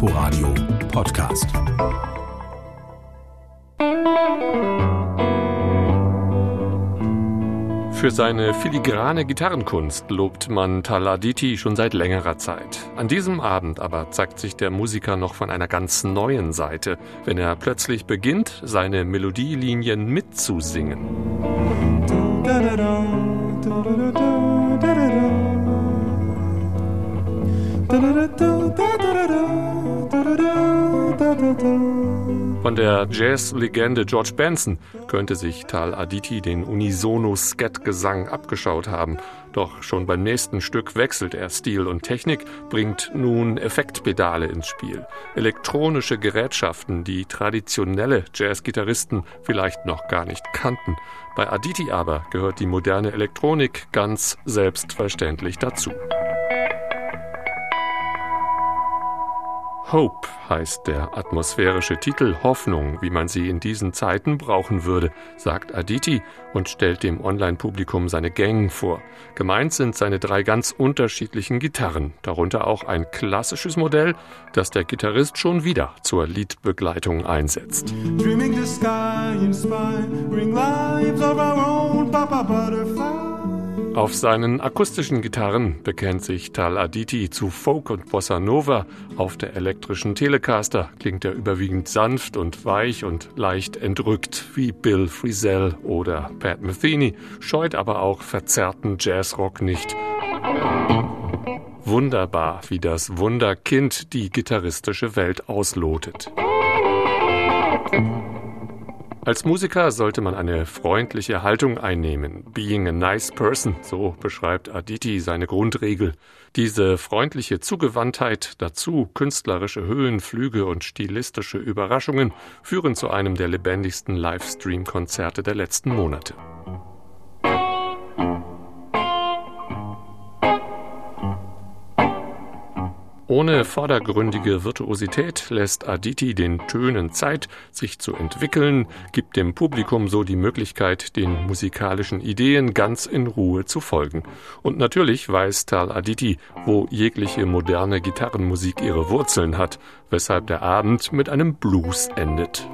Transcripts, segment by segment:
Inforadio Podcast. Für seine filigrane Gitarrenkunst lobt man Taladiti schon seit längerer Zeit. An diesem Abend aber zeigt sich der Musiker noch von einer ganz neuen Seite, wenn er plötzlich beginnt, seine Melodielinien mitzusingen. Von der Jazz-Legende George Benson könnte sich Tal Aditi den Unisono-Scat-Gesang abgeschaut haben. Doch schon beim nächsten Stück wechselt er Stil und Technik, bringt nun Effektpedale ins Spiel. Elektronische Gerätschaften, die traditionelle Jazz-Gitarristen vielleicht noch gar nicht kannten. Bei Aditi aber gehört die moderne Elektronik ganz selbstverständlich dazu. Hope heißt der atmosphärische Titel Hoffnung, wie man sie in diesen Zeiten brauchen würde, sagt Aditi und stellt dem Online-Publikum seine Gang vor. Gemeint sind seine drei ganz unterschiedlichen Gitarren, darunter auch ein klassisches Modell, das der Gitarrist schon wieder zur Liedbegleitung einsetzt. Dreaming the sky inspiring lives of our own Papa Butterfly. Auf seinen akustischen Gitarren bekennt sich Tal Aditi zu Folk und Bossa Nova. Auf der elektrischen Telecaster klingt er überwiegend sanft und weich und leicht entrückt wie Bill Frisell oder Pat Metheny, scheut aber auch verzerrten Jazzrock nicht. Wunderbar, wie das Wunderkind die gitarristische Welt auslotet. Als Musiker sollte man eine freundliche Haltung einnehmen. Being a nice person, so beschreibt Aditi seine Grundregel. Diese freundliche Zugewandtheit, dazu künstlerische Höhenflüge und stilistische Überraschungen führen zu einem der lebendigsten Livestream-Konzerte der letzten Monate. Ohne vordergründige Virtuosität lässt Aditi den Tönen Zeit, sich zu entwickeln, gibt dem Publikum so die Möglichkeit, den musikalischen Ideen ganz in Ruhe zu folgen. Und natürlich weiß Tal Aditi, wo jegliche moderne Gitarrenmusik ihre Wurzeln hat, weshalb der Abend mit einem Blues endet.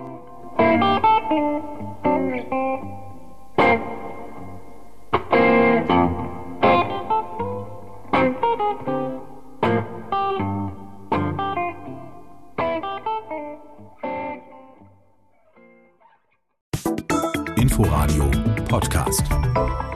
Inforadio Podcast.